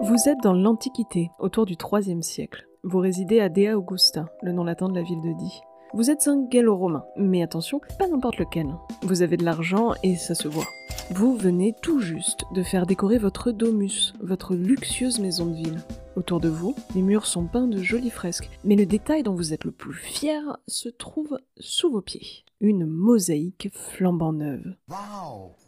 Vous êtes dans l'Antiquité, autour du IIIe siècle. Vous résidez à Dea Augusta, le nom latin de la ville de Die. Vous êtes un gallo-romain, mais attention, pas n'importe lequel. Vous avez de l'argent et ça se voit. Vous venez tout juste de faire décorer votre domus, votre luxueuse maison de ville. Autour de vous, les murs sont peints de jolies fresques, mais le détail dont vous êtes le plus fier se trouve sous vos pieds. Une mosaïque flambant neuve.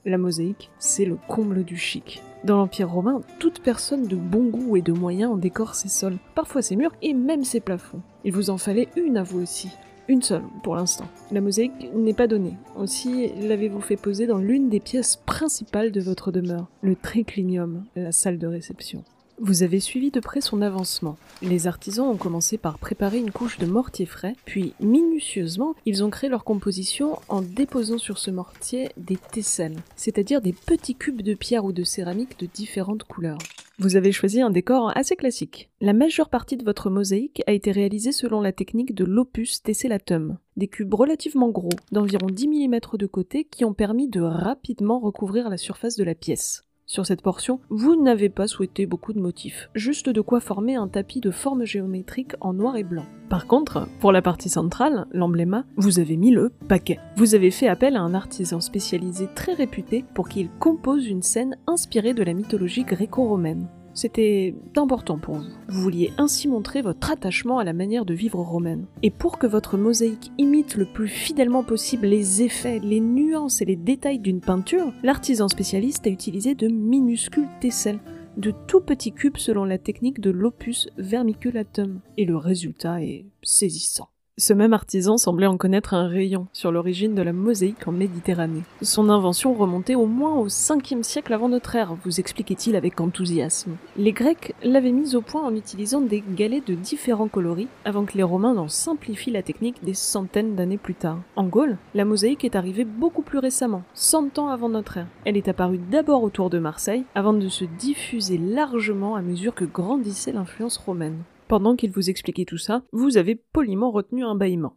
La mosaïque, c'est le comble du chic. Dans l'Empire romain, toute personne de bon goût et de moyens en décore ses sols, parfois ses murs et même ses plafonds. Il vous en fallait une à vous aussi. Une seule, pour l'instant. La mosaïque n'est pas donnée. Aussi, l'avez-vous fait poser dans l'une des pièces principales de votre demeure, le triclinium, la salle de réception. Vous avez suivi de près son avancement. Les artisans ont commencé par préparer une couche de mortier frais, puis minutieusement, ils ont créé leur composition en déposant sur ce mortier des tesselles, c'est-à-dire des petits cubes de pierre ou de céramique de différentes couleurs. Vous avez choisi un décor assez classique. La majeure partie de votre mosaïque a été réalisée selon la technique de l'opus tessellatum, des cubes relativement gros, d'environ 10 mm de côté, qui ont permis de rapidement recouvrir la surface de la pièce. Sur cette portion, vous n'avez pas souhaité beaucoup de motifs, juste de quoi former un tapis de forme géométrique en noir et blanc. Par contre, pour la partie centrale, l'embléma, vous avez mis le paquet. Vous avez fait appel à un artisan spécialisé très réputé pour qu'il compose une scène inspirée de la mythologie gréco-romaine. C'était important pour vous. Vous vouliez ainsi montrer votre attachement à la manière de vivre romaine. Et pour que votre mosaïque imite le plus fidèlement possible les effets, les nuances et les détails d'une peinture, l'artisan spécialiste a utilisé de minuscules tesselles, de tout petits cubes selon la technique de l'opus vermiculatum. Et le résultat est saisissant. Ce même artisan semblait en connaître un rayon sur l'origine de la mosaïque en Méditerranée. Son invention remontait au moins au 5e siècle avant notre ère, vous expliquait-il avec enthousiasme. Les Grecs l'avaient mise au point en utilisant des galets de différents coloris, avant que les Romains n'en simplifient la technique des centaines d'années plus tard. En Gaule, la mosaïque est arrivée beaucoup plus récemment, 100 ans avant notre ère. Elle est apparue d'abord autour de Marseille, avant de se diffuser largement à mesure que grandissait l'influence romaine. Pendant qu'il vous expliquait tout ça, vous avez poliment retenu un bâillement.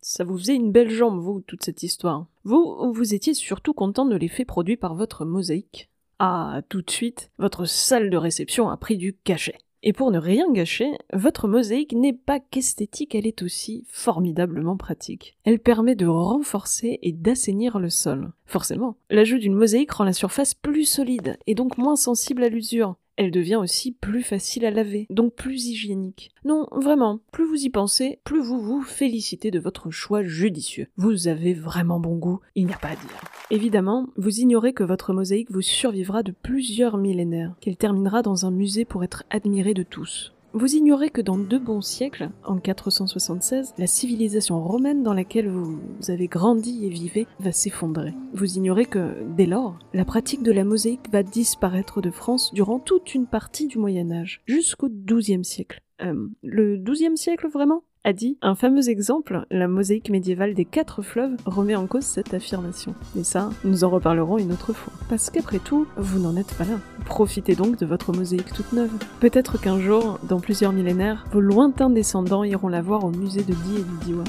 Ça vous faisait une belle jambe, vous, toute cette histoire. Vous, vous étiez surtout content de l'effet produit par votre mosaïque. Ah, tout de suite, votre salle de réception a pris du cachet. Et pour ne rien gâcher, votre mosaïque n'est pas qu'esthétique, elle est aussi formidablement pratique. Elle permet de renforcer et d'assainir le sol. Forcément, l'ajout d'une mosaïque rend la surface plus solide et donc moins sensible à l'usure elle devient aussi plus facile à laver, donc plus hygiénique. Non, vraiment, plus vous y pensez, plus vous vous félicitez de votre choix judicieux. Vous avez vraiment bon goût, il n'y a pas à dire. Évidemment, vous ignorez que votre mosaïque vous survivra de plusieurs millénaires, qu'elle terminera dans un musée pour être admirée de tous. Vous ignorez que dans deux bons siècles, en 476, la civilisation romaine dans laquelle vous avez grandi et vivez va s'effondrer. Vous ignorez que, dès lors, la pratique de la mosaïque va disparaître de France durant toute une partie du Moyen Âge, jusqu'au XIIe siècle. Euh, le XIIe siècle vraiment? A dit un fameux exemple, la mosaïque médiévale des quatre fleuves remet en cause cette affirmation. Mais ça, nous en reparlerons une autre fois. Parce qu'après tout, vous n'en êtes pas là. Profitez donc de votre mosaïque toute neuve. Peut-être qu'un jour, dans plusieurs millénaires, vos lointains descendants iront la voir au musée de Die et du Diwa.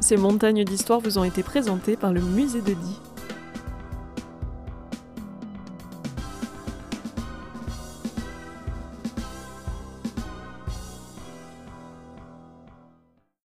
Ces montagnes d'histoire vous ont été présentées par le musée de Die.